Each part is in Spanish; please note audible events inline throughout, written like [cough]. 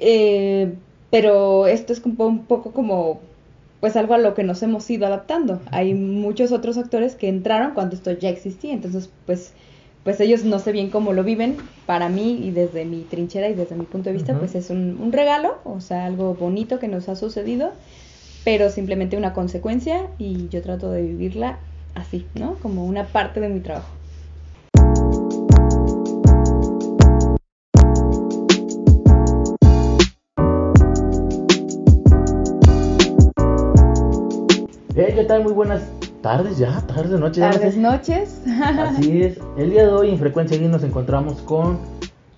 Eh, pero esto es un poco como pues algo a lo que nos hemos ido adaptando. Hay muchos otros actores que entraron cuando esto ya existía, entonces pues pues ellos no sé bien cómo lo viven. Para mí y desde mi trinchera y desde mi punto de vista, pues es un, un, regalo, o sea, algo bonito que nos ha sucedido, pero simplemente una consecuencia y yo trato de vivirla así, ¿no? Como una parte de mi trabajo. ¿Qué tal? Muy buenas tardes ya, tardes, noches. Tardes, noches. Así [laughs] es. El día de hoy en Frecuencia Geek nos encontramos con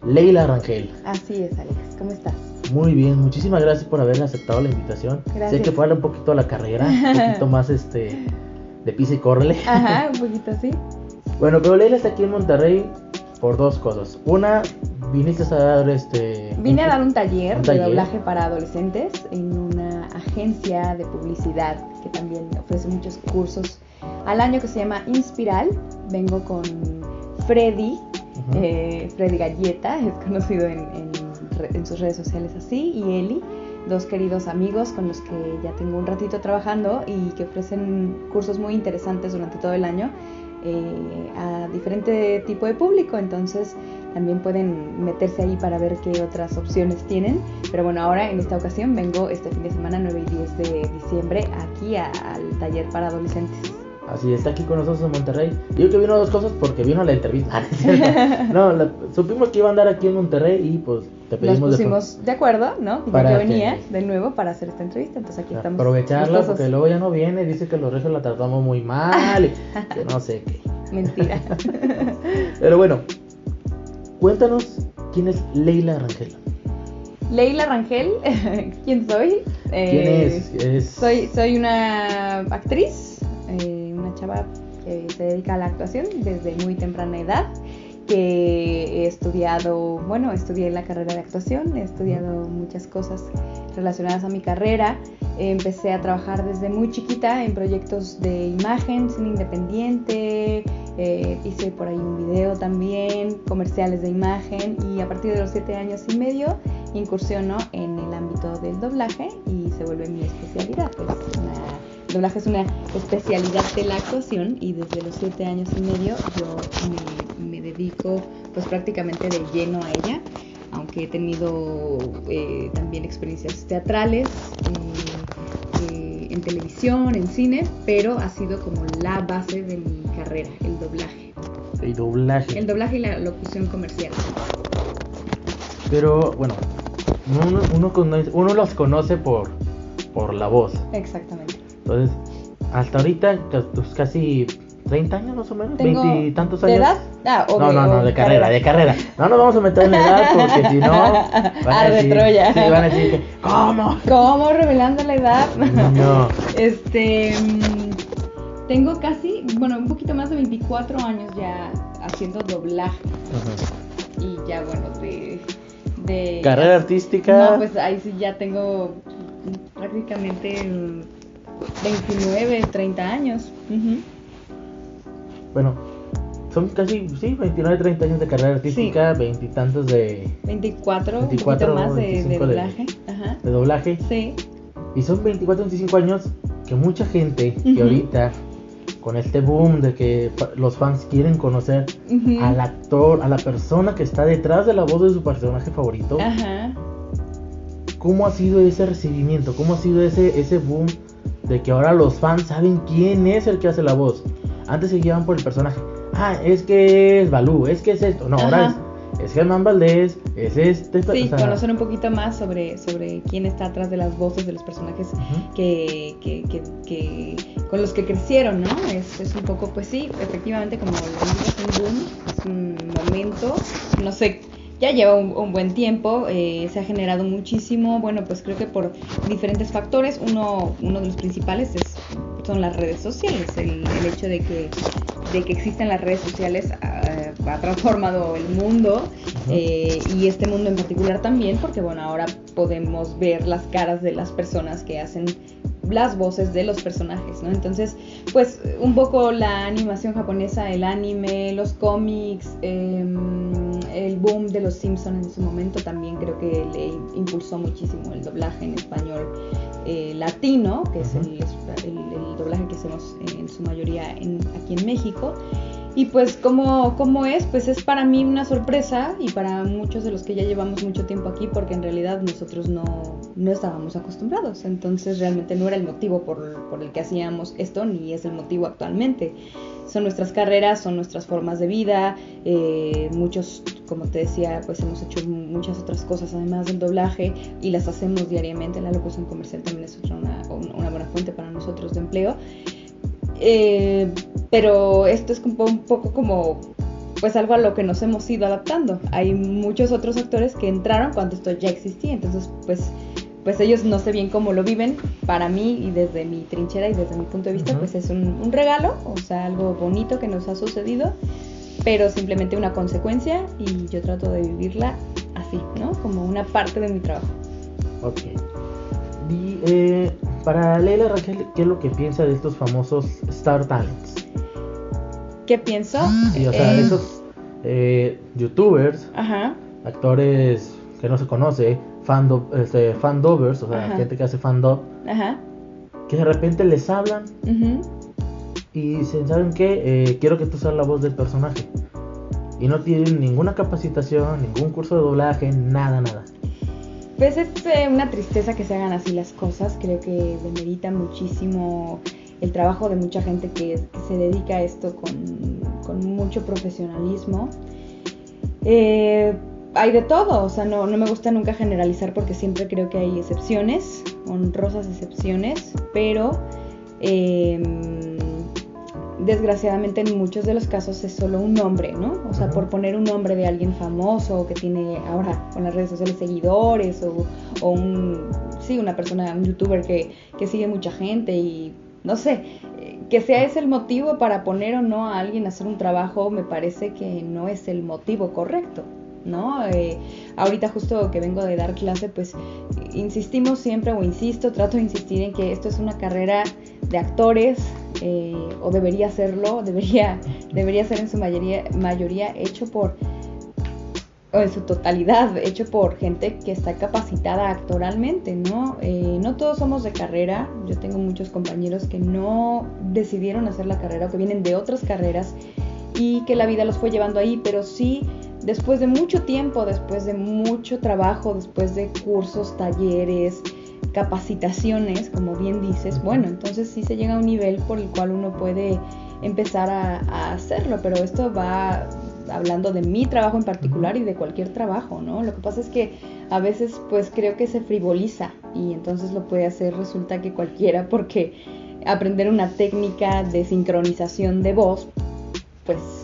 Leila Rangel. Así es, Alex. ¿Cómo estás? Muy bien, muchísimas gracias por haber aceptado la invitación. Gracias. Sé que fue un poquito a la carrera, un [laughs] poquito más este de pisa y córrele. Ajá, [laughs] un poquito así. Bueno, pero Leila está aquí en Monterrey por dos cosas. Una, viniste a dar este... Vine a dar un taller, de doblaje para adolescentes en una agencia de publicidad que también ofrece muchos cursos al año que se llama Inspiral. Vengo con Freddy, eh, Freddy Galleta, es conocido en, en, sus redes sociales así, y Eli, dos queridos amigos con los que ya tengo un ratito trabajando y que ofrecen cursos muy interesantes durante todo el año eh, a diferente tipo de público, entonces también pueden meterse ahí para ver qué otras opciones tienen. Pero bueno, ahora en esta ocasión vengo este fin de semana 9 y 10 de diciembre aquí al taller para adolescentes. Así está aquí con nosotros en Monterrey. Digo que vino dos cosas porque vino la entrevista. [laughs] no, [laughs] supimos que iba a andar aquí en Monterrey y pues te pedimos. Nos pusimos de, acuerdo, ¿no? Para que venía de nuevo para hacer esta entrevista. Entonces aquí estamos. Aprovecharla porque luego ya no viene. Dice que los regios la tratamos muy mal. y [laughs] que no sé qué. Mentira. Pero bueno, cuéntanos quién es Leila Rangel. Leila Rangel, [laughs] ¿quién soy? ¿Quién eh, es? Soy, soy una actriz chava que se dedica a la actuación desde muy temprana edad, que he estudiado, bueno, estudié la carrera de actuación, he estudiado muchas cosas relacionadas a mi carrera, empecé a trabajar desde muy chiquita en proyectos de imagen, cine independiente, eh, hice por ahí un video también, comerciales de imagen y a partir de los siete años y medio incursiono en el ámbito del doblaje y se vuelve mi especialidad. Pues, el doblaje es una especialidad de la actuación y desde los siete años y medio yo me, dedico pues prácticamente de lleno a ella, aunque he tenido eh, también experiencias teatrales. Eh, en televisión, en cine, pero ha sido como la base de mi carrera, el doblaje. El doblaje. El doblaje y la locución comercial. Pero bueno, uno, uno, uno los conoce por, por la voz. Exactamente. Entonces, hasta ahorita, pues, casi 30 años más o menos, 20 y tantos años. ¿De edad? Ah, no, no, no, de carrera, de carrera. No nos vamos a meter en edad porque si no. Van [laughs] a decir, Troya. Sí, van a decir que, ¿cómo? ¿Cómo revelando la edad? [laughs] No. Este. Mm, tengo casi, bueno, un poquito más de 24 años ya haciendo doblaje. Y ya, bueno, de. de ¿Carrera artística? No, pues ahí sí ya tengo prácticamente 29, 30 años. Bueno, son casi, sí, 29, 30 años de carrera artística, veintitantos de... 24, 24 más de, doblaje. De, doblaje. Sí. Y son 24, 25 años que mucha gente que ahorita, con este boom de que los fans quieren conocer al actor, a la persona que está detrás de la voz de su personaje favorito. Ajá. ¿Cómo ha sido ese recibimiento? ¿Cómo ha sido ese, ese boom de que ahora los fans saben quién es el que hace la voz. Antes se guiaban por el personaje. Ah, es que es Balú, es que es esto. No, ahora es, Germán Valdés, es este. Sí, conocer un poquito más sobre, sobre quién está atrás de las voces de los personajes que, que, que, con los que crecieron, ¿no? Es, es un poco, pues sí, efectivamente, como lo es un boom, es un momento, no sé ya lleva un, buen tiempo, eh, se ha generado muchísimo, bueno, pues creo que por diferentes factores, uno, uno de los principales es, son las redes sociales, el, hecho de que, de que existan las redes sociales ah, ha transformado el mundo eh, y este mundo en particular también, porque bueno, ahora podemos ver las caras de las personas que hacen las voces de los personajes, ¿no? Entonces, pues un poco la animación japonesa, el anime, los cómics, em, el boom de los Simpsons en su momento también creo que le impulsó muchísimo el doblaje en español eh, latino, que es el, el, doblaje que hacemos en su mayoría en, aquí en México. Y pues como, como es, pues es para mí una sorpresa y para muchos de los que ya llevamos mucho tiempo aquí, porque en realidad nosotros no, no estábamos acostumbrados. Entonces realmente no era el motivo por, por, el que hacíamos esto, ni es el motivo actualmente. Son nuestras carreras, son nuestras formas de vida. Eh, muchos, como te decía, pues hemos hecho muchas otras cosas además del doblaje y las hacemos diariamente. La locución comercial también es otra, una, buena fuente para nosotros de empleo. Eh, pero esto es un poco como pues algo a lo que nos hemos ido adaptando. Hay muchos otros actores que entraron cuando esto ya existía, entonces pues pues ellos no sé bien cómo lo viven. Para mí y desde mi trinchera y desde mi punto de vista, pues es un, un, regalo, o sea, algo bonito que nos ha sucedido, pero simplemente una consecuencia y yo trato de vivirla así, ¿no? Como una parte de mi trabajo. Ok. Y eh, para Leila Raquel, ¿qué es lo que piensa de estos famosos Star Talents? ¿Qué pienso? Sí, o sea, esos eh, youtubers, actores que no se conoce, fando, este, fandovers, o sea, gente que hace fandom, que de repente les hablan y dicen, ¿saben qué? Eh, quiero que tú seas la voz del personaje. Y no tienen ninguna capacitación, ningún curso de doblaje, nada, nada. Pues es eh, una tristeza que se hagan así las cosas, creo que demerita muchísimo el trabajo de mucha gente que, se dedica a esto con, mucho profesionalismo. Eh, hay de todo, o sea, no, no, me gusta nunca generalizar porque siempre creo que hay excepciones, honrosas excepciones, pero eh, desgraciadamente en muchos de los casos es solo un nombre, ¿no? O sea, por poner un nombre de alguien famoso que tiene ahora con las redes sociales seguidores o, un, sí, una persona, un youtuber que, que sigue mucha gente y no sé, que sea ese el motivo para poner o no a alguien a hacer un trabajo, me parece que no es el motivo correcto. ¿No? Eh, ahorita justo que vengo de dar clase, pues insistimos siempre o insisto, trato de insistir en que esto es una carrera de actores, eh, o debería serlo, [laughs] debería, debería ser en su mayoría, mayoría hecho por, o en su totalidad, hecho por gente que está capacitada actoralmente, ¿no? Eh, no todos somos de carrera, yo tengo muchos compañeros que no decidieron hacer la carrera o que vienen de otras carreras y que la vida los fue llevando ahí, pero sí después de mucho tiempo, después de mucho trabajo, después de cursos, talleres, capacitaciones, como bien dices, bueno, entonces sí se llega a un nivel por el cual uno puede empezar a, hacerlo, pero esto va hablando de mi trabajo en particular y de cualquier trabajo, ¿no? Lo que pasa es que a veces pues creo que se frivoliza y entonces lo puede hacer resulta que cualquiera porque aprender una técnica de sincronización de voz pues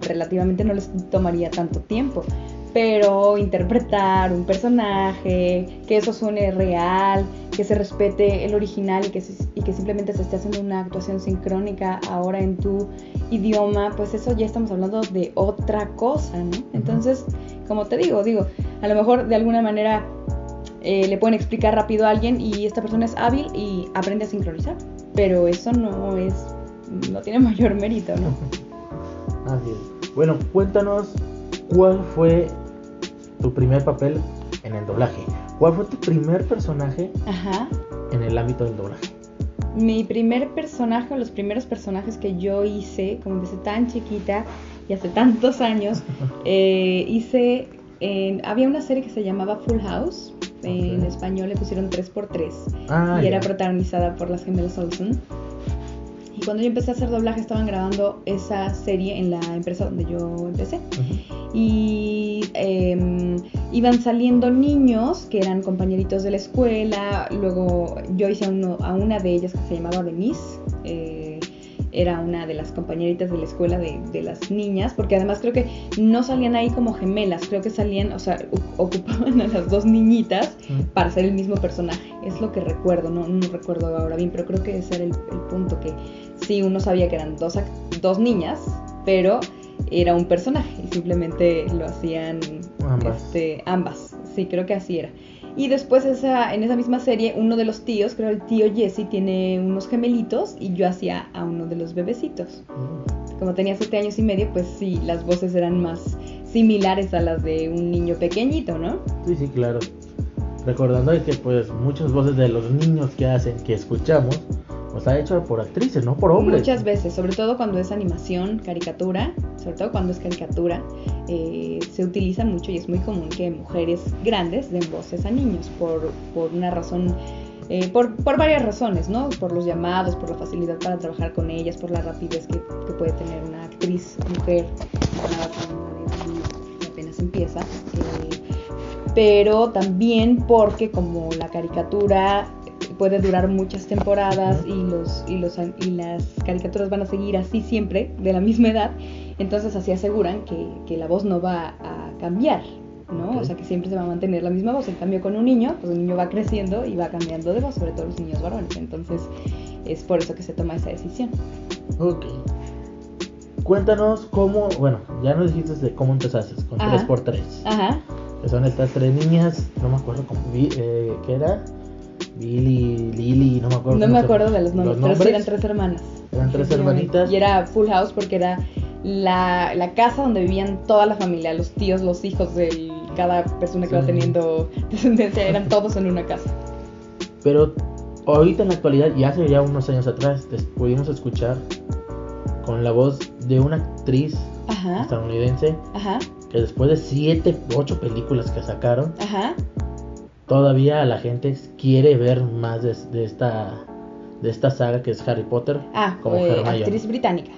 relativamente no les tomaría tanto tiempo pero interpretar un personaje, que eso suene real, que se respete el original y que, y que simplemente se esté haciendo una actuación sincrónica ahora en tu idioma, pues eso ya estamos hablando de otra cosa, ¿no? Entonces, como te digo, digo, a lo mejor de alguna manera eh, le pueden explicar rápido a alguien y esta persona es hábil y aprende a sincronizar, pero eso no es, no tiene [laughs] mayor mérito, ¿no? Así es. Bueno, cuéntanos ¿cuál fue tu primer papel en el doblaje? ¿Cuál fue tu primer personaje en el ámbito del doblaje? Mi primer personaje, o los primeros personajes que yo hice, como empecé tan chiquita y hace tantos años, [laughs] eh, hice, había una serie que se llamaba Full House, en español le pusieron 3x3 ah, y era protagonizada por las gemelas Olsen. Cuando yo empecé a hacer doblaje estaban grabando esa serie en la empresa donde yo empecé. Y em, iban saliendo niños que eran compañeritos de la escuela. Luego yo hice a, uno, a una de ellas que se llamaba Denise. Eh, era una de las compañeritas de la escuela de, de, las niñas, porque además creo que no salían ahí como gemelas, creo que salían, o sea, ocupaban a las dos niñitas para ser el mismo personaje. Es lo que recuerdo, no, no recuerdo ahora bien, pero creo que ese era el, el punto que sí uno sabía que eran dos, dos niñas, pero era un personaje y simplemente lo hacían ambas. Este, ambas. Sí, creo que así era. Y después esa, en esa misma serie, uno de los tíos, creo el tío Jesse, tiene unos gemelitos y yo hacía a uno de los bebecitos. Mm. Como tenía siete años y medio, pues sí, las voces eran más similares a las de un niño pequeñito, ¿no? Sí, sí, claro. Recordando que pues muchas voces de los niños que hacen, que escuchamos, pues ha hecho por actrices, no por hombres. Muchas veces, sobre todo cuando es animación, caricatura, sobre todo cuando es caricatura, eh, se utiliza mucho y es muy común que mujeres grandes den voces a niños por, por una razón eh, por, por, varias razones, ¿no? Por los llamados, por la facilidad para trabajar con ellas, por la rapidez que, que puede tener una actriz mujer, que apenas empieza. Eh, pero también porque como la caricatura puede durar muchas temporadas y, los, y, los, y las caricaturas van a seguir así siempre, de la misma edad, entonces así aseguran que, que la voz no va a cambiar, ¿no? Ok. O sea que siempre se va a mantener la misma voz. En cambio con un niño, pues el niño va creciendo y va cambiando de voz, sobre todo los niños varones. Entonces es por eso que se toma esa decisión. Ok. Cuéntanos cómo, bueno, ya nos dijiste de cómo empezaste con Ajá. 3x3. Ajá. Que son estas tres niñas, no me acuerdo cómo, eh, ¿qué era? Billy, Lily, no me acuerdo. No me acuerdo de los nombres, pero sí eran tres hermanas. Eran tres hermanitas. Y era Full House porque era la, la casa donde vivían toda la familia, los tíos, los hijos de cada persona que va Sí. teniendo descendencia, eran todos en una casa. Pero ahorita en la actualidad, y hace ya unos años atrás, pudimos escuchar con la voz de una actriz Ajá, estadounidense ajá, que después de 7, 8 películas que sacaron, ajá. todavía la gente quiere ver más de, de esta de esta saga que es Harry Potter Ah, como eh, actriz británica,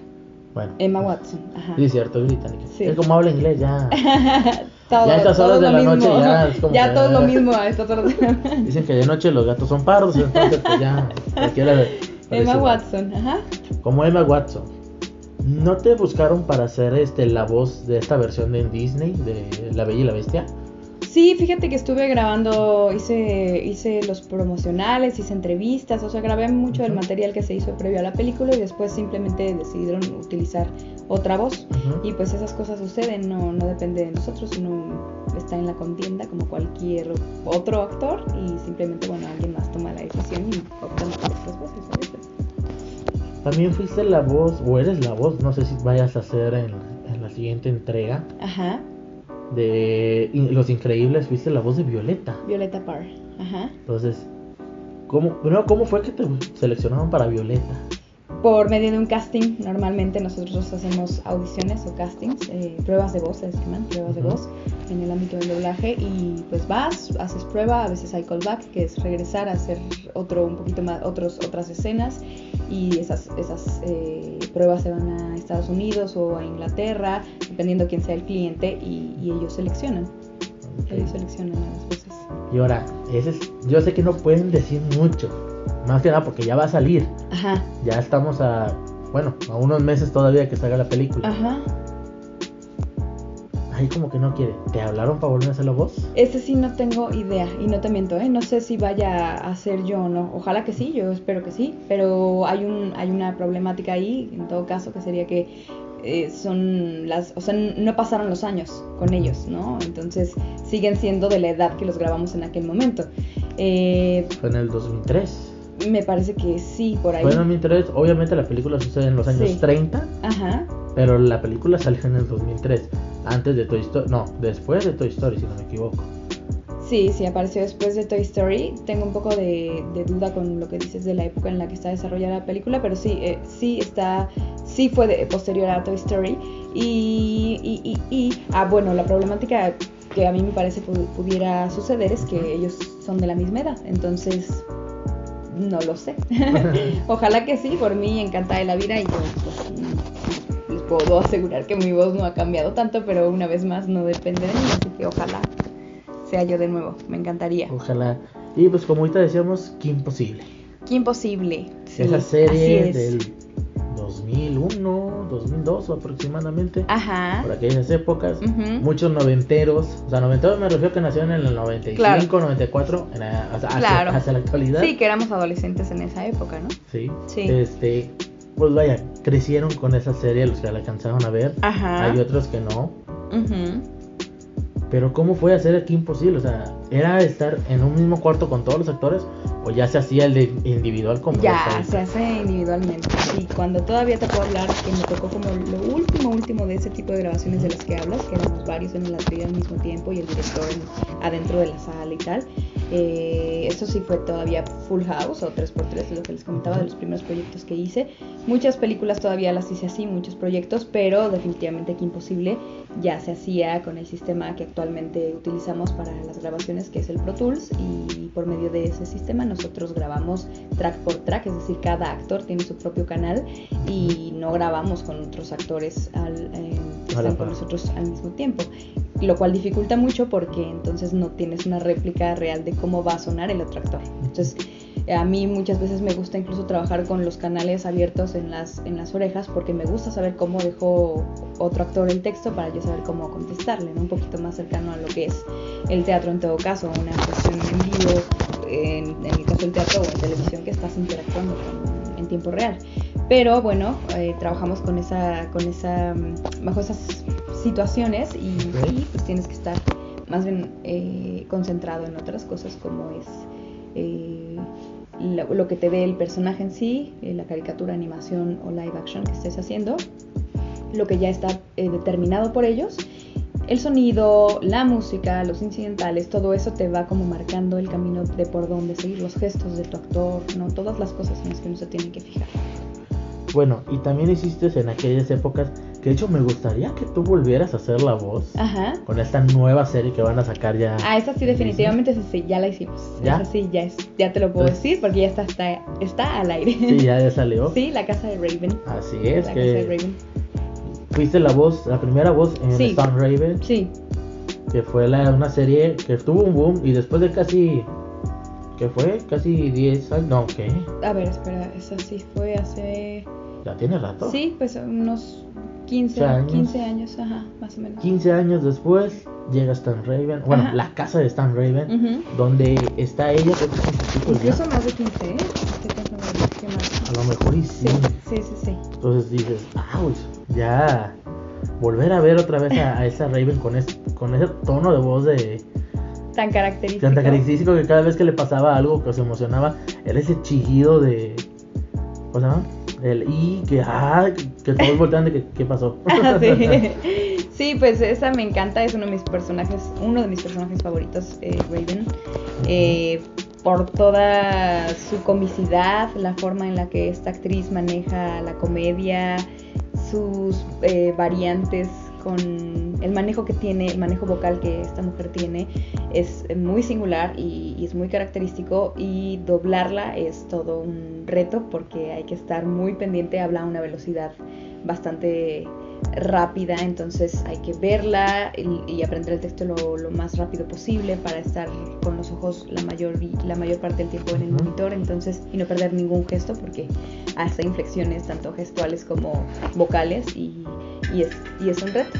Bueno, Emma Watson. Ajá. Sí, cierto, es británica. Sí. Es como habla inglés ya. [laughs] todo, Ya a estas horas de la mismo. noche ya es como Ya todo es lo mismo a estas horas de la [laughs] noche. Dicen que de noche los gatos son pardos, entonces pues ya cualquiera [laughs] Emma Watson, ajá. Como Emma Watson. ¿No te buscaron para hacer este la voz de esta versión de Disney de La Bella y la Bestia? Sí, fíjate que estuve grabando, hice, hice los promocionales, hice entrevistas, o sea, grabé mucho del material que se hizo previo a la película y después simplemente decidieron utilizar otra voz. Y pues esas cosas suceden, no, no depende de nosotros, uno está en la contienda como cualquier otro actor y simplemente, bueno, alguien más toma la decisión y optan por otras voces. También fuiste la voz, o eres la voz, no sé si vayas a hacer en, en la siguiente entrega Ajá, de In- Los Increíbles, fuiste la voz de Violeta. Violeta Parr, ajá. Entonces, ¿cómo, primero, ¿cómo fue que te seleccionaron para Violeta? Por medio de un casting, normalmente nosotros hacemos audiciones o castings, eh, pruebas de voz, se llaman, pruebas de voz en el ámbito del doblaje y pues vas, haces prueba, a veces hay callback, que es regresar a hacer otro, un poquito más, otros, otras escenas y esas, esas eh, pruebas se van a Estados Unidos o a Inglaterra, dependiendo quién sea el cliente y, y ellos seleccionan, ellos seleccionan a las voces. Y ahora, ese es, yo sé que no pueden decir mucho, más que nada porque ya va a salir. Ajá, Ya estamos a, bueno, a unos meses todavía que salga la película. ajá. Ahí como que no quiere. ¿Te hablaron para volver a hacer la voz? Ese sí no tengo idea y no te miento, ¿eh? No sé si vaya a ser yo o no. Ojalá que sí, yo espero que sí, pero hay un hay una problemática ahí, en todo caso, que sería que eh, son las, o sea, no pasaron los años con ellos, ¿no? Entonces siguen siendo de la edad que los grabamos en aquel momento. Eh, Fue en el 2003. Me parece que sí, por ahí. Fue en el 2003. Obviamente la película sucede en los años Sí. 30, Ajá. pero la película salió en el 2003. Antes de Toy Story. No, después de Toy Story, si no me equivoco. Sí, sí, apareció después de Toy Story. Tengo un poco de, de duda con lo que dices de la época en la que está desarrollada la película, pero sí, eh, sí está, sí fue de- posterior a Toy Story. Y, y, y, y- ah, bueno, la problemática que a mí me parece pu- pudiera suceder es que ellos son de la misma edad, entonces no lo sé. [laughs] Ojalá que sí, por mí encantada de la vida y yo pues, les puedo asegurar que mi voz no ha cambiado tanto, pero una vez más no depende de mí, así que ojalá sea yo de nuevo, me encantaría. Ojalá. Y pues como ahorita decíamos, qué imposible. Qué imposible. Sí, Esa serie es. del 2001, 2002 aproximadamente. Ajá. Por aquellas épocas. Ujú. Muchos noventeros. O sea, noventeros me refiero que nacieron en el 95, Claro. 94. En la- hacia, hacia la actualidad. Sí, que éramos adolescentes en esa época, ¿no? Sí. Sí. Este, pues vaya, crecieron con esa serie los que la alcanzaron a ver. Ajá. Hay otros que no. Ujú. Pero ¿cómo fue hacer aquí imposible? O sea, ¿era estar en un mismo cuarto con todos los actores o ya se hacía el de individual como Ya, se hace individualmente. Y cuando todavía te puedo hablar que me tocó como lo último, último de ese tipo de grabaciones de las que hablas, que éramos varios en la atril al mismo tiempo y el director en- adentro de la sala y tal. Eh, eso sí fue todavía Full House o 3x3, es lo que les comentaba de los primeros proyectos que hice. Muchas películas todavía las hice así, muchos proyectos, pero definitivamente que imposible ya se hacía con el sistema que actualmente utilizamos para las grabaciones, que es el Pro Tools, y por medio de ese sistema nosotros grabamos track por track, es decir, cada actor tiene su propio canal y no grabamos con otros actores al, están con nosotros al mismo tiempo lo cual dificulta mucho porque entonces no tienes una réplica real de cómo va a sonar el otro actor. Entonces, eh, a mí muchas veces me gusta incluso trabajar con los canales abiertos en las, en las orejas porque me gusta saber cómo dejó otro actor el texto para yo saber cómo contestarle, ¿no? un poquito más cercano a lo que es el teatro en todo caso, una actuación en vivo, en, en el caso del teatro o en televisión que estás interactuando con- en tiempo real. Pero bueno, eh, trabajamos con esa, con esa, mm, bajo esas situaciones y, y, pues tienes que estar más bien eh, concentrado en otras cosas como es eh, lo, lo que te dé el personaje en sí, eh, la caricatura, animación o live action que estés haciendo, lo que ya está eh, determinado por ellos. El sonido, la música, los incidentales, todo eso te va como marcando el camino de por dónde seguir, los gestos de tu actor, ¿no? Todas las cosas en las que uno se tiene que fijar. Bueno, y también hiciste en aquellas épocas que de hecho me gustaría que tú volvieras a hacer la voz Ajá. con esta nueva serie que van a sacar ya. Ah, esa sí, definitivamente esa sí, ya la hicimos. ¿Ya? Esa sí, ya, es, ya te lo puedo decir porque ya está, está, está al aire. Sí, ya, ya salió. Sí, la casa de Raven. Así es, la casa de Raven. fuiste la voz, la primera voz en Sí. Stone Raven, Sí, que fue la, una serie que tuvo un boom y después de casi, ¿qué fue? Casi 10 años, no, ¿qué? a ver, espera, esa sí fue hace. Ya tiene rato. Sí, pues unos 15, años. 15 años, ajá, más o menos. 15 años después llega Stan Raven, bueno, Ajá. la casa de Stan Raven, Ujú. donde está ella, que ya. Incluso más de 15, ¿eh? Estoy más. A lo mejor y sí. Sí, sí, sí, sí. Entonces dices, ouch, ya volver a ver otra vez a, a esa Raven con, es- con ese tono de voz de Tan característico. tan característico que cada vez que le pasaba algo que se emocionaba, era ese chillido de. ¿Cómo se llama? El y que, ah, que, todos voltean de que, ¿qué pasó? [laughs] sí. [laughs] Sí, pues esa me encanta, es uno de mis personajes, uno de mis personajes favoritos, eh, Raven. Eh, por toda su comicidad, la forma en la que esta actriz maneja la comedia, sus eh, variantes con el manejo que tiene, el manejo vocal que esta mujer tiene, es muy singular y, es muy característico y doblarla es todo un reto porque hay que estar muy pendiente, habla a una velocidad bastante rápida, entonces hay que verla y, y aprender el texto lo, lo más rápido posible para estar con los ojos la mayor, la mayor parte del tiempo en el monitor, entonces y no perder ningún gesto porque hace inflexiones tanto gestuales como vocales y, y es, y es un reto.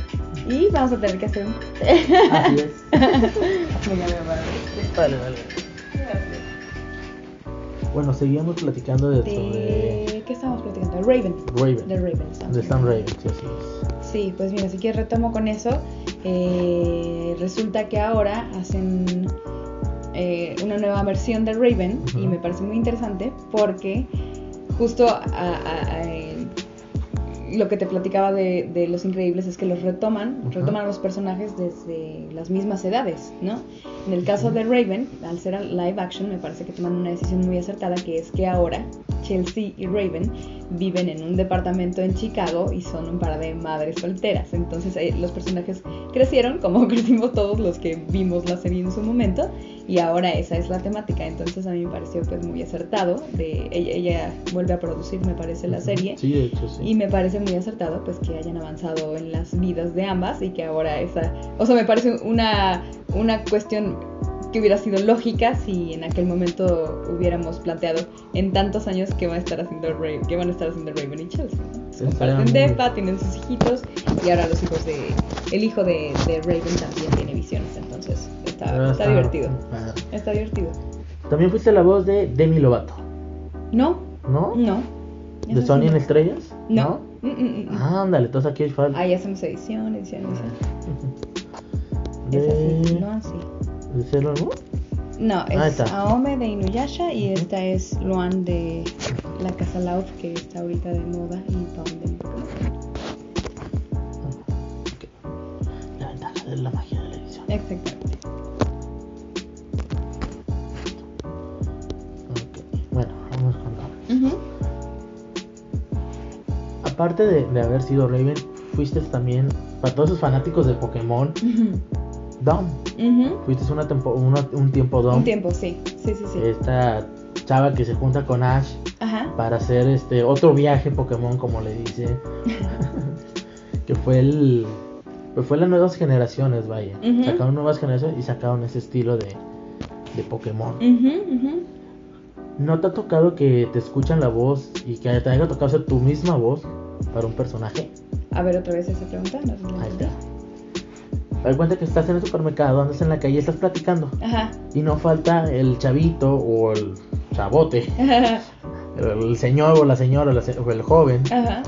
Y vamos a tener que hacer un... Así es. [laughs] Vale, vale. Bueno, seguíamos platicando de. ¿Qué estamos platicando? De Raven. Raven. De Raven. De platicando. Raven, sí, así es. Sí, pues mira, si quieres retomo con eso. Eh, resulta que ahora hacen eh, una nueva versión de Raven y me parece muy interesante porque justo a- a- a- eh, lo que te platicaba de, de Los Increíbles es que los retoman, retoman a los personajes desde las mismas edades, ¿no? En el caso de Raven, al ser live action, me parece que toman una decisión muy acertada, que es que ahora Chelsea y Raven viven en un departamento en Chicago y son un par de madres solteras. Entonces eh, los personajes crecieron como [laughs] crecimos todos los que vimos la serie en su momento y ahora esa es la temática. Entonces a mí me pareció pues muy acertado. De, ella, ella vuelve a producir, me parece, la serie. Sí, de hecho, sí. Y me parece muy acertado pues que hayan avanzado en las vidas de ambas y que ahora esa, o sea, me parece una, una cuestión que hubiera sido lógica si en aquel momento hubiéramos planteado en tantos años que va a estar haciendo Raven, que van a estar haciendo Raven y Chelsea. ¿no? Sí, Comparten depa, tienen sus hijitos y ahora los hijos de el hijo de, de Raven también tiene visiones, entonces está, Ah, está divertido. ah. Está divertido. También fuiste la voz de Demi Lovato, No, ¿no? no. ¿De Sony en no. Estrellas? No. Mm, mm, mm. Ah, ándale, entonces aquí hay falta. Ahí hacemos edición, edición, edición. Es así, de, Luan de Sailor Moon. No, Ah, es está. Aome de Inuyasha y esta es Luan de la Casa Lauf que está ahorita de moda y Tom de Pokémon. Ok. La ventaja de la magia de la edición. Exactamente. Bueno, vamos con. Ujú. Aparte de, de haber sido Raven, fuiste también, para todos esos fanáticos de Pokémon, Ujú. Dom. Ujú. Fuiste una tempo- una- un tiempo Dom. Un tiempo, sí. Sí, sí, sí. Esta chava que se junta con Ash Ajá. para hacer este otro viaje Pokémon, como le dice. [laughs] que fue el. Pues fue las nuevas generaciones, vaya. Sacaron nuevas generaciones y sacaron ese estilo de, de Pokémon. ¿No te ha tocado que te escuchan la voz y que te haya tocado hacer tu misma voz para un personaje? A ver, otra vez esa pregunta. No Ahí está. Da cuenta que estás en el supermercado, andas en la calle, estás platicando. Ajá. Y no falta el chavito o el chavote, el señor o la señora o, el joven Ajá.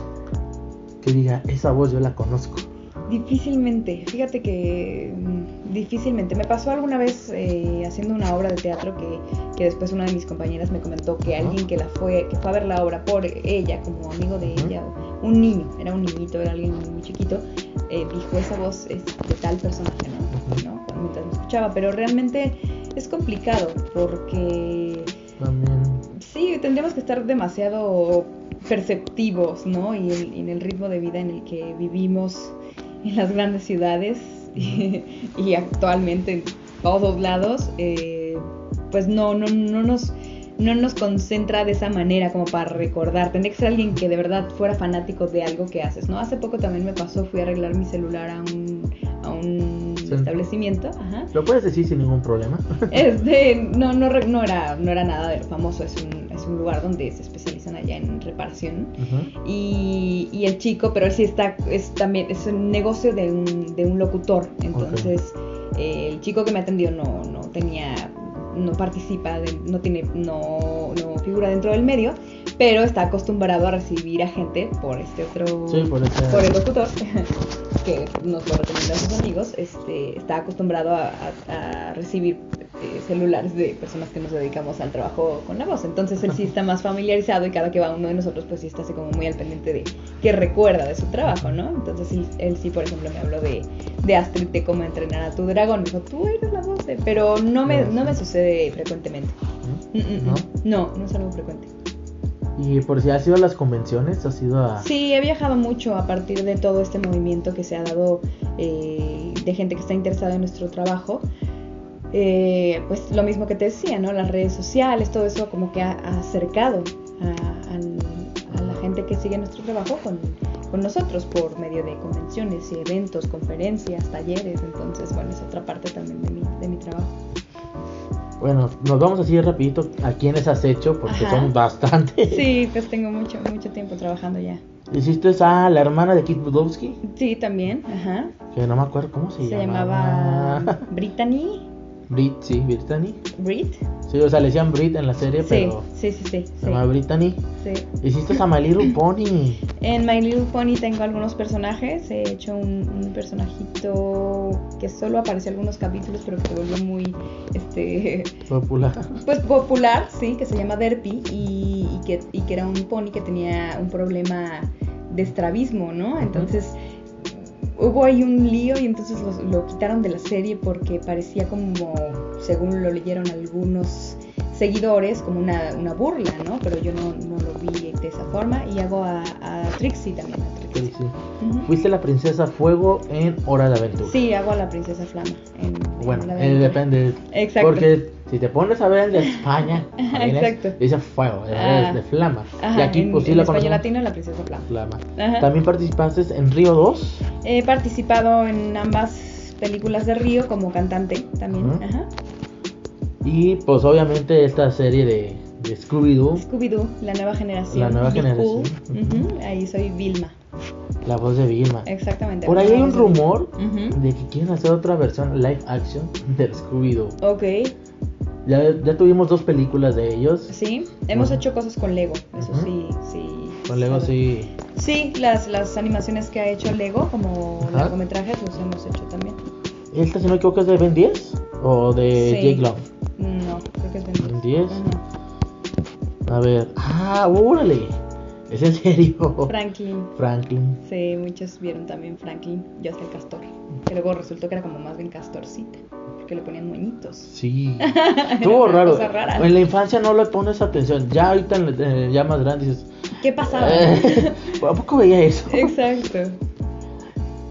que diga, esa voz yo la conozco. Difícilmente, fíjate que mm, difícilmente. Me pasó alguna vez eh, haciendo una obra de teatro que, que después una de mis compañeras me comentó que Ajá. alguien que la fue, que fue a ver la obra por ella, como amigo de ella, un niño, era un niñito, era alguien muy chiquito, eh, dijo esa voz es de tal personaje, ¿no? ¿no? Mientras me escuchaba, pero realmente es complicado porque También. Sí, tendríamos que estar demasiado perceptivos, ¿no? Y, el- y en el ritmo de vida en el que vivimos en las grandes ciudades y, [laughs] y actualmente en todos lados, eh, pues no, no, no nos no nos concentra de esa manera como para recordar. Tendría que ser alguien que de verdad fuera fanático de algo que haces, ¿no? Hace poco también me pasó, fui a arreglar mi celular a un, a un Sí. establecimiento, ajá. Lo puedes decir sin ningún problema. [laughs] Este, no, no, no, era, no era nada de lo famoso, es un, es un lugar donde se especializan allá en reparación. Y, y el chico, pero él sí está, es también, es un negocio de un, de un locutor. Entonces, eh, el chico que me atendió no, no tenía, no participa, de- no tiene, no, no figura dentro del medio, pero está acostumbrado a recibir a gente por este otro, Sí, por ese- por el locutor. [laughs] que nos lo recomiendan sus amigos, este, está acostumbrado a, a- a recibir eh, celulares de personas que nos dedicamos al trabajo con la voz. Entonces él sí está más familiarizado y cada que va uno de nosotros pues sí está así como muy al pendiente de que recuerda de su trabajo, ¿no? Entonces él, él sí, por ejemplo, me habló de, de Astrid, de cómo entrenar a tu dragón. Me dijo, tú eres la voz de... Pero no me, no me sucede frecuentemente. Mm, mm, mm. ¿No? No, no es algo frecuente. Y por si has ido a las convenciones, has ido a. Sí, he viajado mucho a partir de todo este movimiento que se ha dado eh, de gente que está interesada en nuestro trabajo. Eh, pues lo mismo que te decía, ¿no? Las redes sociales, todo eso como que ha, ha acercado a, a- a la gente que sigue nuestro trabajo con, con nosotros por medio de convenciones y eventos, conferencias, talleres. Entonces, bueno, es otra parte también de mi, de mi trabajo. Bueno, nos vamos así rapidito a quiénes has hecho, porque Ajá. son bastantes. Sí, pues tengo mucho, mucho tiempo trabajando ya. Hiciste a la hermana de Kit Budowski, Sí, también, ajá. que no me acuerdo cómo se, Se llamaba [laughs] Brittany. Brit, sí, Brittany. Brit. Sí, o sea, le decían Brit en la serie, Sí, pero sí, sí, sí. se sí, llama Brittany. sí. Hiciste a My Little Pony. [clears throat] En My Little Pony tengo algunos personajes. He hecho un, un personajito que solo apareció en algunos capítulos, pero que se volvió muy, este, [laughs] Popular. pues popular, sí, que se llama Derpy y, y que, y que era un pony que tenía un problema de estrabismo, ¿no? Entonces hubo ahí un lío y entonces lo, lo quitaron de la serie porque parecía como, según lo leyeron algunos seguidores, como una, una burla, ¿no? Pero yo no, no lo vi de esa forma y hago a, a Trixie también. A Trixie. Fuiste la princesa Fuego en Hora de Aventura. Sí, hago a la princesa Flama. En, en Bueno, eh, depende. Exacto. Porque si te pones a ver el de España, [laughs] es- exacto. dice fuego, es Ah. de flama. Ajá, y aquí en, pues sí en la español latino la princesa Flama. Flama. También participaste en Río 2. He participado en ambas películas de Río como cantante también. Ajá. Y pues obviamente esta serie de, de Scooby-Doo, Scooby-Doo, la nueva generación. La nueva generación. Ahí soy Vilma. la voz de Vilma. Exactamente. Por ahí hay un de rumor de que quieren hacer otra versión live action del Scooby-Doo. Ok, Ya, ya tuvimos dos películas de ellos. sí. Hemos hecho cosas con Lego. Eso sí, sí. Con Lego sí. Sí, las, las animaciones que ha hecho Lego como Ajá. largometrajes los hemos hecho también. esta si no me equivoco es de Ben 10 o de Sí. Jake Long. No, creo que es Ben Ben 10. Ajá. A ver, ah, órale. Es en serio. Franklin. Franklin. Sí, muchos vieron también Franklin, yo soy el castor. Que luego resultó que era como más bien castorcita, porque le ponían moñitos. Sí. [laughs] Estuvo raro. En la infancia no le pones atención. Ya ahorita ya más grande dices. ¿Qué pasaba? [laughs] ¿A poco veía eso? Exacto.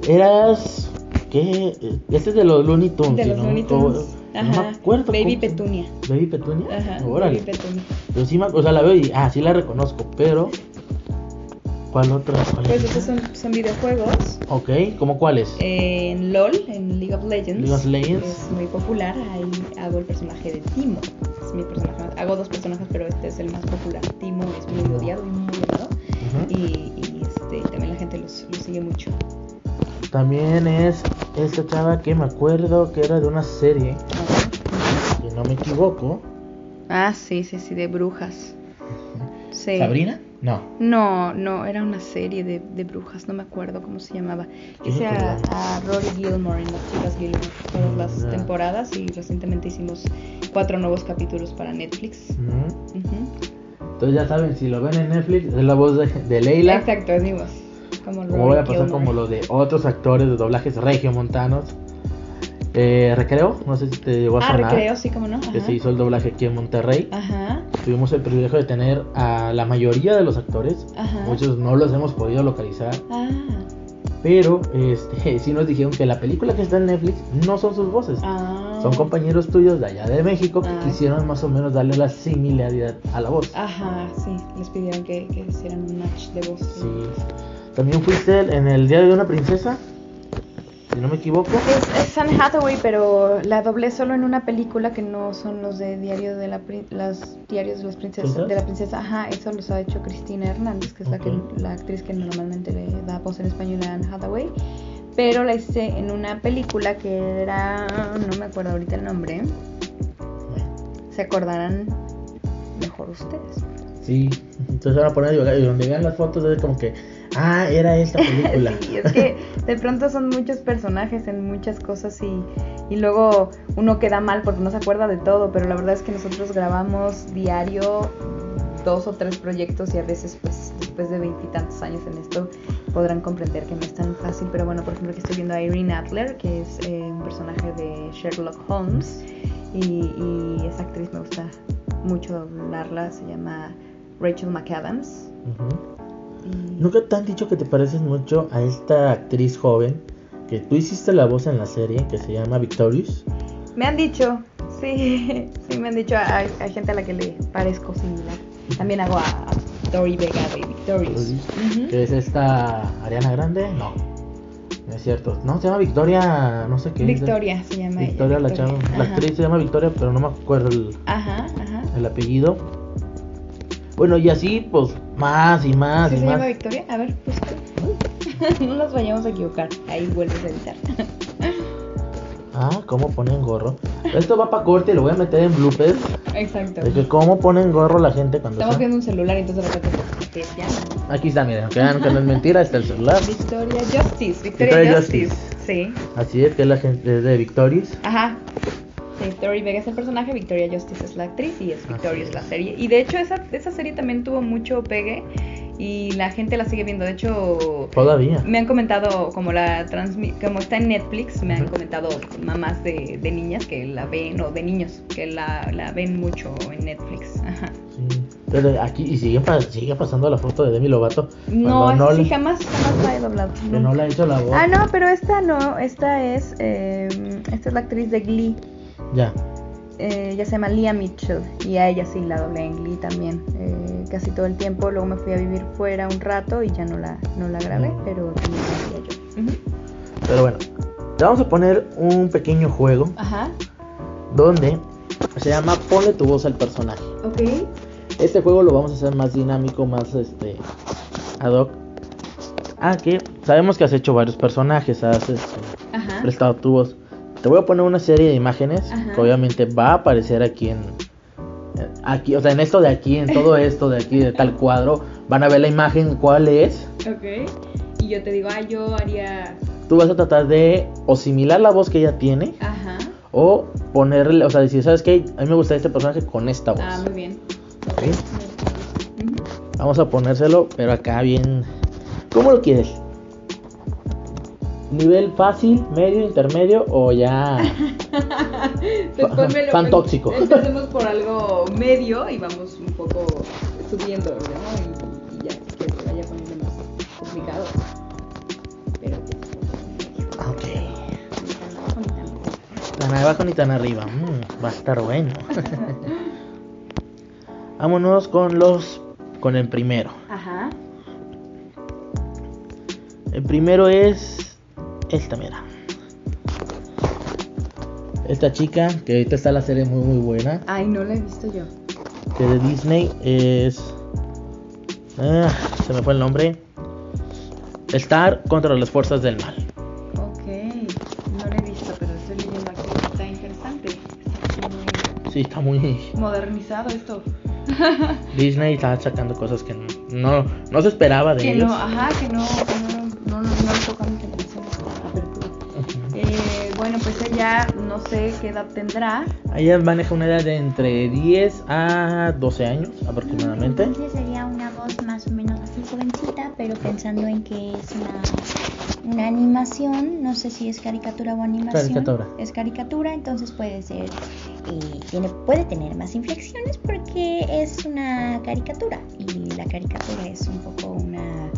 Eras. ¿Qué? Este es de los Looney Tunes. De ¿sí, los no? Tunes. No Ajá. me acuerdo. Baby cómo Petunia. Baby Petunia. Ajá. Órale. Baby Petunia. Pero sí, me- o sea, la veo y. Ah, sí la reconozco, pero. ¿Cuál otra? ¿Cuál Pues estos son, son videojuegos. Ok, ¿cómo cuáles? En LOL, en League of Legends. League of Legends. Es muy popular. Ahí hago el personaje de Timo. Es mi personaje. más- Hago dos personajes, pero este es el más popular. Timo es muy odiado y muy Ujú. Y, y, este, también la gente los, los sigue mucho. También es esta chava que me acuerdo que era de una serie, Ajá. si no me equivoco. Ah, sí, sí, sí, de brujas. Sí. ¿Sabrina? No. No, no, era una serie de, de brujas, no me acuerdo cómo se llamaba. Hice a, a Rory Gilmore en las chicas Gilmore todas las Ya. temporadas y recientemente hicimos cuatro nuevos capítulos para Netflix. Ujú. Ujú. Entonces ya saben, si lo ven en Netflix, es la voz de, de Leila. Exacto, es mi voz. Como Como voy a pasar Gilmore. como lo de otros actores de doblajes regiomontanos. Eh, Recreo, no sé si te llegó a Ah, sonar. recreo, sí, como no. Que se hizo el doblaje aquí en Monterrey. Ajá, Tuvimos el privilegio de tener a la mayoría de los actores. ajá. Muchos no los hemos podido localizar. Ah, Pero este, [laughs] sí nos dijeron que la película que está en Netflix no son sus voces. ah. Son compañeros tuyos de allá de México que Ah. quisieron más o menos darle la similaridad a la voz. Ajá, sí, les pidieron que, que hicieran un match de voz. Sí. También fuiste en el Día de una Princesa, si no me equivoco. Es, es Anne Hathaway, pero la doblé solo en una película que no son los de diario de la las diarios de las princesas de la princesa. Ajá, eso los ha hecho Cristina Hernández, que es la que la actriz que normalmente le da voz en español a Anne Hathaway. Pero la hice en una película que era no me acuerdo ahorita el nombre. Se acordarán mejor ustedes. Sí, entonces van a poner y donde vean las fotos es como que, ah, era esta película. [laughs] Sí, es que de pronto son muchos personajes en muchas cosas y, y luego uno queda mal porque no se acuerda de todo, pero la verdad es que nosotros grabamos diario dos o tres proyectos y a veces pues después de veintitantos años en esto podrán comprender que no es tan fácil, pero bueno, por ejemplo aquí estoy viendo a Irene Adler, que es eh, un personaje de Sherlock Holmes y, y esa actriz me gusta mucho doblarla, se llama Rachel McAdams. Y- ¿Nunca te han dicho que te pareces mucho a esta actriz joven que tú hiciste la voz en la serie que se llama Victorious? Me han dicho, sí, [laughs] sí me han dicho, hay, hay gente a la que le parezco similar. También hago a, a Dory Vega de Victorious. Ujú. ¿Que es esta Ariana Grande? No. No es cierto. No, se llama Victoria, no sé qué. es. Victoria se llama ella, Victoria, la chava. La actriz se llama Victoria, pero no me acuerdo el, Ajá, ajá. el apellido. Bueno, y así, pues, más y más ¿Sí y se más. llama Victoria? A ver, búscalo. [laughs] no nos vayamos a equivocar. Ahí vuelves a editar. Ah, ¿cómo ponen gorro? Esto va para corte y lo voy a meter en bloopers. Exacto. De que cómo ponen gorro la gente cuando Estamos viendo un celular y entonces te llaman. Aquí está, miren, que que no es mentira, está el celular. Victoria Justice. Victoria, Victoria Justice. Sí. Así es, que es la gente es de Victorious. Ajá. Dory Vega es el personaje, Victoria Justice es la actriz y es Victorious la serie. Y de hecho esa, esa serie también tuvo mucho pegue y la gente la sigue viendo. De hecho, Todavía. me han comentado, como la transmi como está en Netflix, me han comentado mamás de, de niñas que la ven, o de niños, que la, la ven mucho en Netflix. Ajá. Sí. Pero aquí, y sigue, sigue pasando la foto de Demi Lovato. No, sí le- jamás, jamás la he doblado. que no le ha hecho la voz. Ah, no, pero esta no, esta es, eh, esta es la actriz de Glee. Ya. Eh, ella se llama Leah Mitchell y a ella sí la doblé en Glee también eh, casi todo el tiempo. Luego me fui a vivir fuera un rato y ya no la, no la grabé, pero también la hacía yo. Pero bueno, te vamos a poner un pequeño juego Ajá, donde se llama Ponle tu voz al personaje. ok. Este juego lo vamos a hacer más dinámico, más este ad hoc. Ah, que sabemos que has hecho varios personajes, has este, prestado tu voz. Te voy a poner una serie de imágenes Ajá. que obviamente va a aparecer aquí en aquí, o sea, en esto de aquí, en todo [laughs] esto de aquí de tal cuadro, van a ver la imagen cuál es. Ok. Y yo te digo, ah, yo haría tú vas a tratar de o similar la voz que ella tiene Ajá. o ponerle, o sea, decir, ¿sabes qué? A mí me gusta este personaje con esta voz. Ah, muy bien. ¿ok? Ujú. Vamos a ponérselo, pero acá bien. ¿Cómo lo quieres? ¿Nivel fácil, medio, intermedio o ya? [laughs] Pues, tóxico. [laughs] Empecemos por algo medio y vamos un poco subiendo, ¿no? Y, y ya, que se vaya poniendo más complicado. Pero Ok. ni tan abajo ni tan arriba. Tan abajo ni tan arriba. Mm, va a estar bueno. [laughs] Vámonos con los. Con el primero. Ajá. El primero es. Esta, mira. Esta chica, que ahorita está la serie muy muy buena. Ay, no la he visto yo. Que de Disney es. Ah, se me fue el nombre. Star contra las fuerzas del mal. Ok, no la he visto, pero estoy leyendo aquí. Está interesante. Está muy Sí, está muy. modernizado esto. Disney está sacando cosas que no, no se esperaba de Que ellos. no, ajá, que no, que no, no, no, no le toca bueno, pues ella no sé qué edad tendrá. Ella maneja una edad de entre 10 a 12 años aproximadamente. Entonces sería una voz más o menos así jovencita, pero pensando en que es una, una animación, no sé si es caricatura o animación. Caricatura. Es caricatura, entonces puede ser, eh, tiene, puede tener más inflexiones porque es una caricatura y la caricatura es un poco una,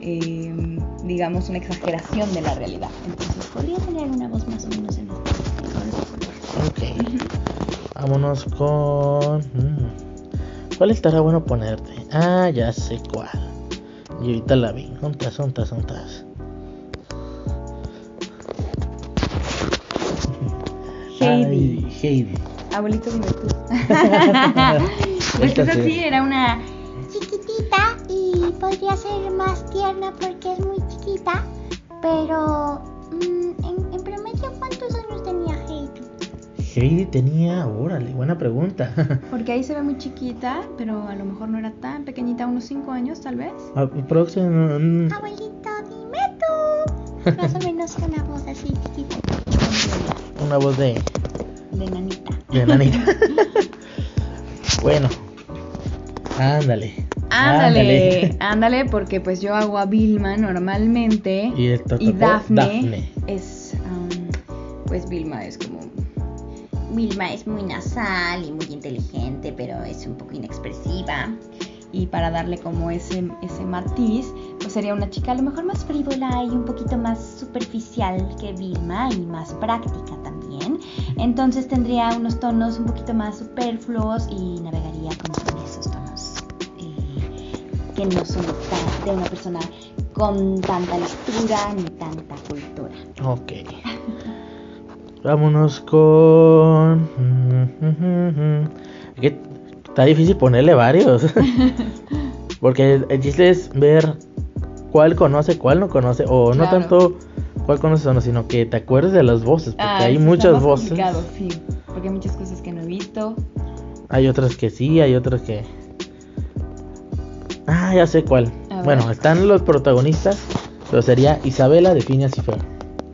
eh, digamos, una exageración de la realidad. entonces podría tener una voz más o menos en este. Ok. Vámonos con. mm, ¿Cuál estará bueno ponerte? Ah, ya sé cuál. Y ahorita la vi. Juntas, juntas, juntas. Heidi. Ay, Heidi. Abuelito, dime tú. [laughs] Pues sí. sí era una chiquitita y podría ser más tierna porque es muy pero mm, en, en promedio ¿cuántos años tenía Heidi? Heidi tenía. Órale, buena pregunta. [laughs] Porque ahí se ve muy chiquita, pero a lo mejor no era tan pequeñita, unos 5 años tal vez. Ah, Próximo. mm, Abuelito, dime tú. Más o menos una voz así chiquita. Una voz de. De nanita. de nanita. [laughs] bueno. Ándale. Ándale, ándale, porque pues yo hago a Vilma normalmente Y esto y Daphne. es, um, pues Vilma es como, Vilma es muy nasal y muy inteligente, pero es un poco inexpresiva. y para darle como ese, ese matiz, pues sería una chica a lo mejor más frívola y un poquito más superficial que Vilma y más práctica también. Entonces tendría unos tonos un poquito más superfluos y navegaría como que no son tan- de una persona con tanta lectura ni tanta cultura. Ok. Vámonos con. Que está difícil ponerle varios. [laughs] Porque el chiste es ver cuál conoce, cuál no conoce. O no Claro. tanto cuál conoce o no, sino que te acuerdes de las voces. Porque Ah, hay muchas voces. complicado, sí, porque hay muchas cosas que no he visto. Hay otras que sí, hay otras que. Ah, ya sé cuál. Bueno, están los protagonistas. Pero sería Isabela de Phineas y Ferb.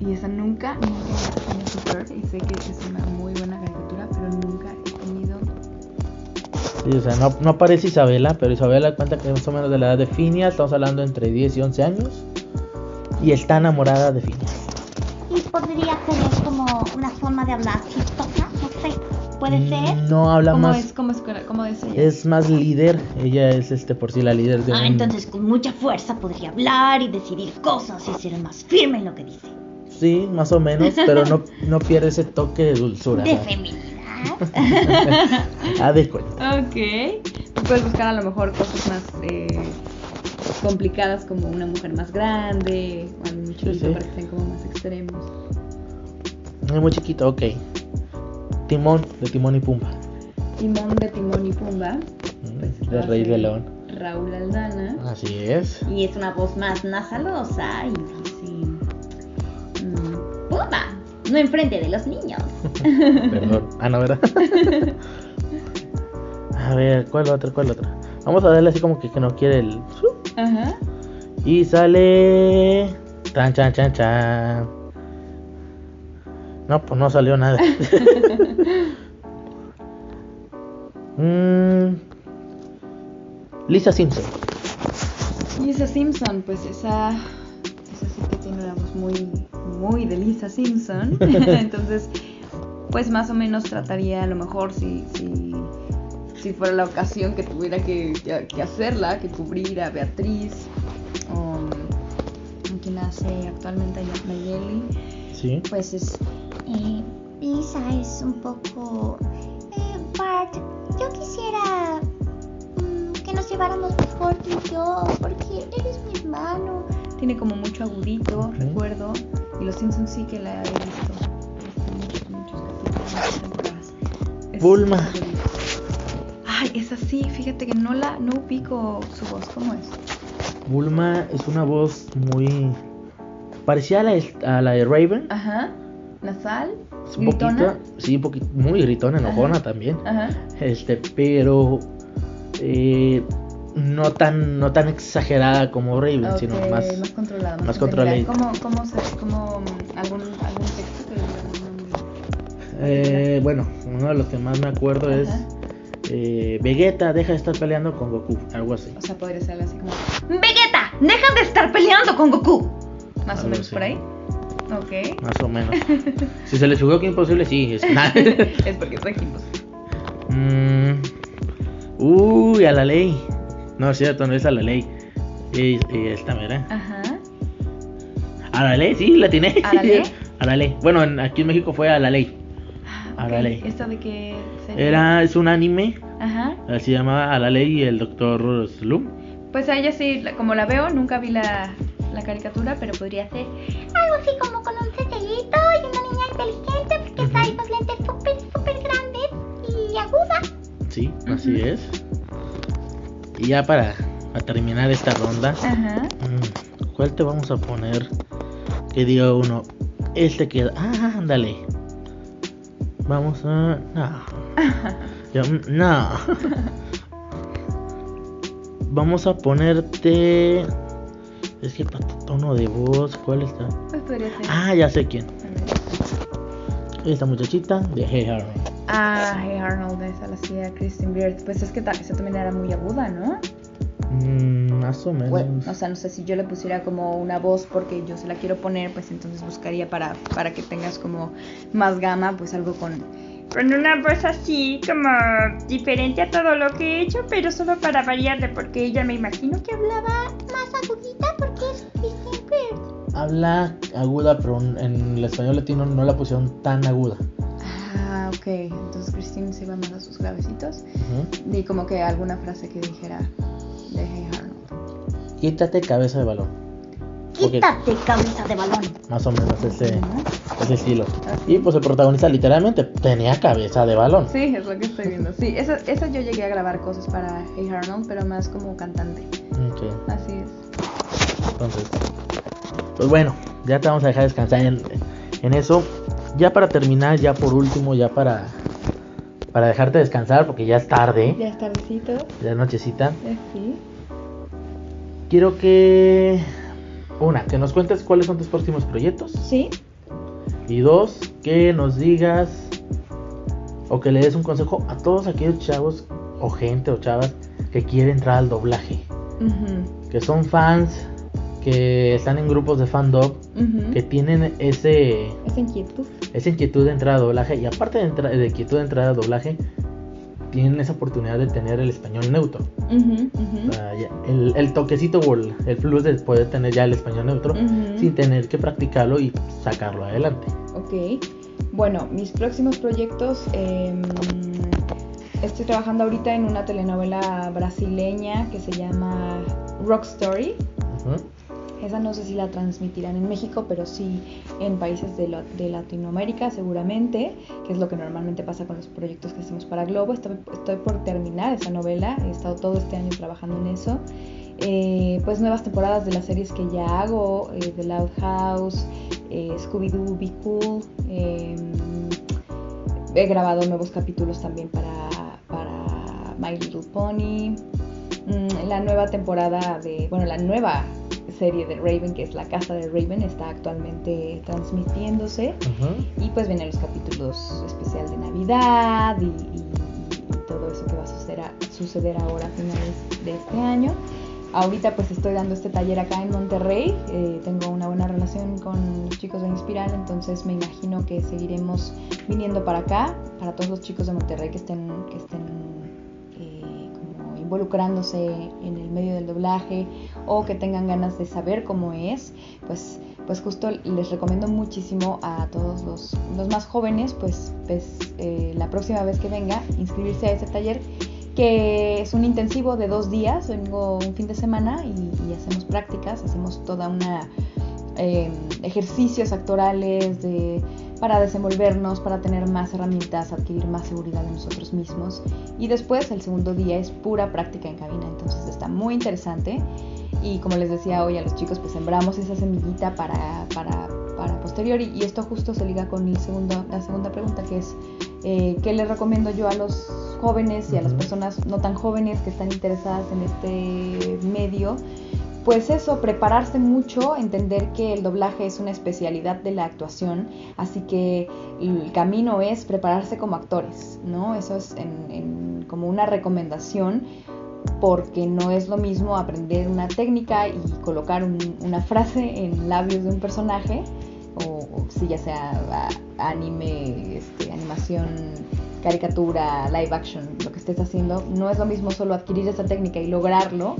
Y esa nunca, nunca he visto Super, y sé que es una muy buena caricatura, pero nunca he tenido. Sí, o sea, no, no aparece Isabela, pero Isabela cuenta que es más o menos de la edad de Phineas, estamos hablando entre 10 y 11 años, y está enamorada de Phineas. Y podría tener como una forma de hablar puede ser. No habla ¿Cómo más, es, cómo es, cómo es ella? es más líder, ella es este por sí la líder de Ah, un... entonces con mucha fuerza podría hablar y decidir cosas y ser más firme en lo que dice. Sí, más o menos, pero no, [laughs] no pierde ese toque de dulzura. De feminidad. [laughs] haz de cuenta. Ok. Tú puedes buscar a lo mejor cosas más eh, complicadas como una mujer más grande o algo muy chiquito sí. para que estén como más extremos. Es muy chiquito, ok. Timón, de Timón y Pumba. Timón de Timón y Pumba. Pues, De Rey de León. Raúl Aldana. Así es. y es una voz más nasalosa y dice... ¡Pumba! No enfrente de los niños. [laughs] Perdón. Ah, no, ¿verdad? [laughs] A ver, ¿cuál otra? ¿Cuál otra? Vamos a darle así como que, que no quiere el... Ajá. Y sale... Chan, chan, chan, chan. No, pues no salió nada. [laughs] Mm, Lisa Simpson. Lisa Simpson, pues esa, esa sí que tiene una voz muy, muy de Lisa Simpson. [laughs] [laughs] Entonces, pues más o menos trataría a lo mejor si, si, si fuera la ocasión que tuviera que, que- que hacerla, que cubrir a Beatriz, o quien la hace actualmente a Sí. pues es Eh, Lisa es un poco... Eh, Bart, yo quisiera mm, que nos lleváramos mejor tú y yo, porque eres mi hermano. tiene como mucho agudito, recuerdo, y los Simpsons sí que la he visto muchos, muchos capítulos, muchas temporadas. Es Bulma. Ay, es así, fíjate que no la, no ubico su voz, ¿cómo es? Bulma es una voz muy parecida a la, a la de Raven. Ajá, nasal, un gritona. poquito, sí, un poquito, muy gritona, enojona Ajá. también. Ajá, Este, pero eh, no tan, no tan exagerada como Raven, sino más. más controlada, más controladita. ¿Cómo, cómo, se, cómo algún, algún texto que? Eh, bueno, uno de los que más me acuerdo es eh, Vegeta, deja de estar peleando con Goku, algo así. O sea, podría ser algo así como, Vegeta, deja de estar peleando con Goku. más o menos por ahí. Ok. Más o menos. [laughs] si se les jugó que imposible, sí. Es... [laughs] es porque soy Jimbos. Mm, uy, a la ley. No, es cierto, no es a la ley. Es, es esta, mira. Ajá. A la ley, sí, la tiene. ¿A la ley? [laughs] A la ley. Bueno, en- aquí en México fue a la ley. A la ley. ¿Esta de qué serie? Era, es un anime. Ajá. Se llamaba A la ley y el doctor Slum. Pues a ella sí, como la veo, nunca vi la, la caricatura, pero podría ser. Algo así como con un ceteguito y una niña inteligente porque trae dos lentes súper, súper grandes y aguda. Sí, así es. Y ya para, para terminar esta ronda, Ajá. mm, ¿cuál te vamos a poner? Que diga uno, este queda. Ah, ándale. Vamos a. No. [laughs] Yo, no. [laughs] Vamos a ponerte. Es que para tono de voz, ¿cuál está? Pues podría ser. Ah, ya sé quién. Esta muchachita de Hey Arnold. Ah, Hey Arnold, esa la hacía Kristen Beard. Pues es que ta- esa también era muy aguda, ¿no? Mm, más o menos. Bueno, o sea, no sé si yo le pusiera como una voz porque yo se la quiero poner, pues entonces buscaría para, para que tengas como más gama, pues algo con, Con una voz así, como diferente a todo lo que he hecho, pero solo para variarle, porque ella me imagino que hablaba. Más agudita Habla aguda, pero en el español latino no la pusieron tan aguda. Ah, ok. Entonces Christine se iba más a sus gravecitos. Di como que alguna frase que dijera de Hey Arnold. Quítate cabeza de balón. Quítate cabeza de balón. más o menos ese, ese estilo. Así. Y pues el protagonista literalmente tenía cabeza de balón. Sí, es lo que estoy viendo. Sí, esa, esa yo llegué a grabar cosas para Hey Arnold, pero más como cantante. Ok, Así es. entonces. Pues bueno, ya te vamos a dejar descansar en, en eso. Ya para terminar, ya por último, ya para, para dejarte descansar, porque ya es tarde, Ya es tardecito. ya es nochecita. Eh, sí. Quiero que. Una, que nos cuentes cuáles son tus próximos proyectos. Sí. Y dos, que nos digas o que le des un consejo a todos aquellos chavos o gente o chavas que quieren entrar al doblaje. Que son fans, que están en grupos de fandom, ujú. que tienen ese, Esa inquietud. esa inquietud de entrar a doblaje. Y aparte de, de inquietud de entrar a doblaje, tienen esa oportunidad de tener el español neutro. O sea, el, el toquecito o el, el plus de poder tener ya el español neutro sin tener que practicarlo y sacarlo adelante. Ok. Bueno, mis próximos proyectos. em, estoy trabajando ahorita en una telenovela brasileña que se llama Rock Story. Esa no sé si la transmitirán en México, pero sí en países de, la- de Latinoamérica seguramente, que es lo que normalmente pasa con los proyectos que hacemos para Globo. Estoy, por terminar esa novela, he estado todo este año trabajando en eso. Eh, pues nuevas temporadas de las series que ya hago, eh, The Loud House, eh, Scooby-Doo, Be Cool. eh, he grabado nuevos capítulos también para, para My Little Pony. Mm, la nueva temporada de, bueno, la nueva serie de Raven, que es La Casa de Raven, está actualmente transmitiéndose. Ujú. Y pues vienen los capítulos especial de Navidad y, y- y todo eso que va a suceder, a- suceder ahora a finales de este año. Ahorita pues estoy dando este taller acá en Monterrey, eh, tengo una buena relación con los chicos de Inspiral, entonces me imagino que seguiremos viniendo para acá, para todos los chicos de Monterrey que estén, que estén involucrándose en el medio del doblaje o que tengan ganas de saber cómo es, pues, pues justo les recomiendo muchísimo a todos los, los más jóvenes, pues, pues eh, la próxima vez que venga, inscribirse a ese taller que es un intensivo de dos días, vengo un fin de semana y, y hacemos prácticas, hacemos toda una eh, ejercicios actorales de, para desenvolvernos, para tener más herramientas, adquirir más seguridad en nosotros mismos. Y después el segundo día es pura práctica en cabina, entonces está muy interesante. Y como les decía hoy a los chicos, pues sembramos esa semillita para, para, para posterior. Y, y esto justo se liga con el segundo, la segunda pregunta, que es eh, ¿qué les recomiendo yo a los jóvenes y a las personas no tan jóvenes que están interesadas en este medio? Pues eso, prepararse mucho, entender que el doblaje es una especialidad de la actuación, así que el camino es prepararse como actores, ¿no? Eso es como una recomendación, porque no es lo mismo aprender una técnica y colocar un- una frase en labios de un personaje, o, o si ya sea anime, este, animación, caricatura, live action, lo que estés haciendo, no es lo mismo solo adquirir esa técnica y lograrlo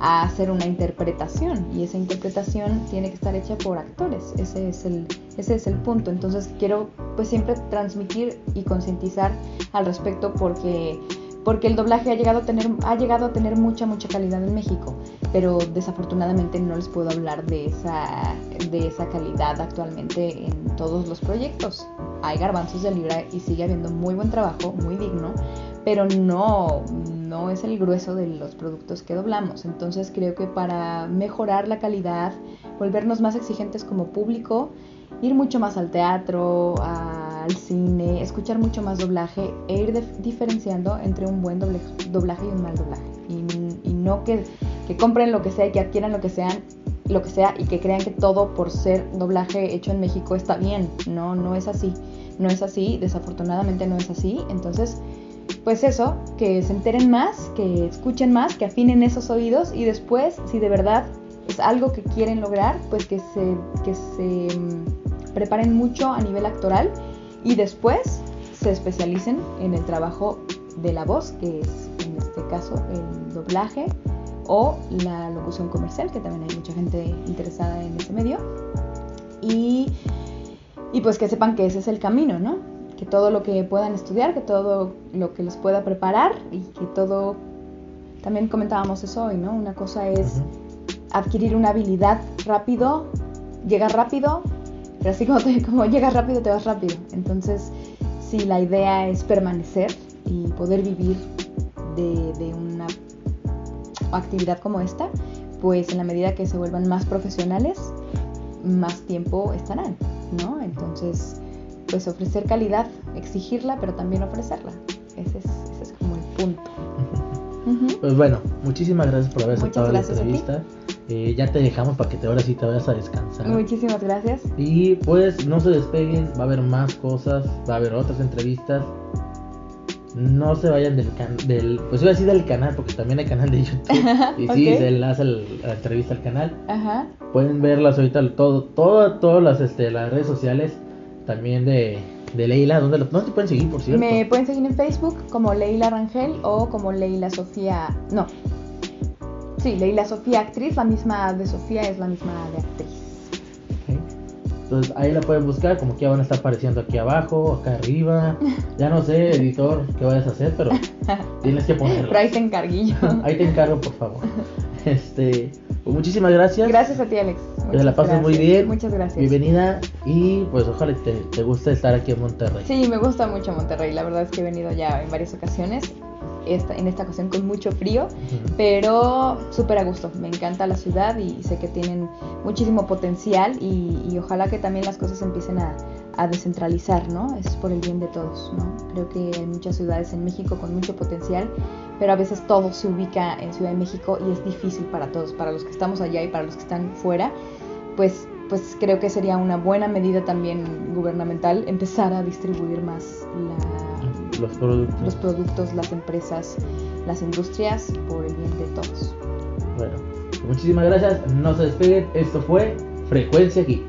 a hacer una interpretación y esa interpretación tiene que estar hecha por actores ese es el ese es el punto. Entonces quiero pues siempre transmitir y concientizar al respecto porque porque el doblaje ha llegado a tener ha llegado a tener mucha mucha calidad en México pero desafortunadamente no les puedo hablar de esa de esa calidad actualmente en todos los proyectos. Hay garbanzos de libra y sigue habiendo muy buen trabajo muy digno pero no, no es el grueso de los productos que doblamos. Entonces creo que para mejorar la calidad, volvernos más exigentes como público, ir mucho más al teatro, al cine, escuchar mucho más doblaje e ir dif- diferenciando entre un buen doblaje y un mal doblaje. Y, y no que, que compren lo que sea y que adquieran lo que sean lo que sea y que crean que todo por ser doblaje hecho en México está bien. No, no es así. No es así, desafortunadamente no es así. Entonces, pues eso, que se enteren más, que escuchen más, que afinen esos oídos y después, si de verdad es algo que quieren lograr, pues que se, que se mm, preparen mucho a nivel actoral y después se especialicen en el trabajo de la voz, que es en este caso el doblaje o la locución comercial, que también hay mucha gente interesada en ese medio. Y, y pues que sepan que ese es el camino, ¿no? Que todo lo que puedan estudiar, que todo lo que les pueda preparar y que todo, también comentábamos eso hoy, ¿no? Una cosa es adquirir una habilidad rápido, llegar rápido, pero así como, te- [laughs] como llegas rápido, te vas rápido. Entonces, si la idea es permanecer y poder vivir de, de una actividad como esta, pues en la medida que se vuelvan más profesionales, más tiempo estarán, ¿no? Entonces, pues ofrecer calidad, exigirla, pero también ofrecerla. Ese es, ese es como el punto. Pues bueno, muchísimas gracias por haber aceptado la entrevista. Eh, ya te dejamos para que te, ahora sí te vayas a descansar. Muchísimas gracias. Y pues no se despeguen, va a haber más cosas, va a haber otras entrevistas. No se vayan del canal, del, pues iba a decir del canal, porque también hay canal de YouTube. [laughs] Y sí, Ok. se enlaza el- la entrevista al canal. Ajá. Pueden verlas ahorita todo, todo, todas las, este, las redes sociales también de, de Leila. ¿Dónde, lo- dónde te pueden seguir, por cierto? Me pueden seguir en Facebook como Leila Rangel o como Leila Sofía. No. Sí, Leila Sofía actriz. La misma de Sofía es la misma de actriz. Entonces ahí la pueden buscar, como que ya van a estar apareciendo aquí abajo, acá arriba. Ya no sé, [laughs] editor, qué vayas a hacer, pero [laughs] tienes que ponerlo. Pero ahí te encarguillo. [laughs] Ahí te encargo, por favor. Este, pues muchísimas gracias. Gracias a ti, Alex. Que Muchas la pases muy gracias. bien. Muchas gracias. Bienvenida y pues ojalá te, te guste estar aquí en Monterrey. Sí, me gusta mucho Monterrey. La verdad es que he venido ya en varias ocasiones. Esta, en esta ocasión con mucho frío, Ujú. pero súper a gusto. Me encanta la ciudad y sé que tienen muchísimo potencial y, y ojalá que también las cosas empiecen a, a descentralizar, ¿no? Es por el bien de todos, ¿no? Creo que hay muchas ciudades en México con mucho potencial, pero a veces todo se ubica en Ciudad de México y es difícil para todos, para los que estamos allá y para los que están fuera, pues, pues creo que sería una buena medida también gubernamental empezar a distribuir más la- Los productos. los productos, las empresas, las industrias por el bien de todos. Bueno, muchísimas gracias. No se despeguen. Esto fue Frecuencia Geek.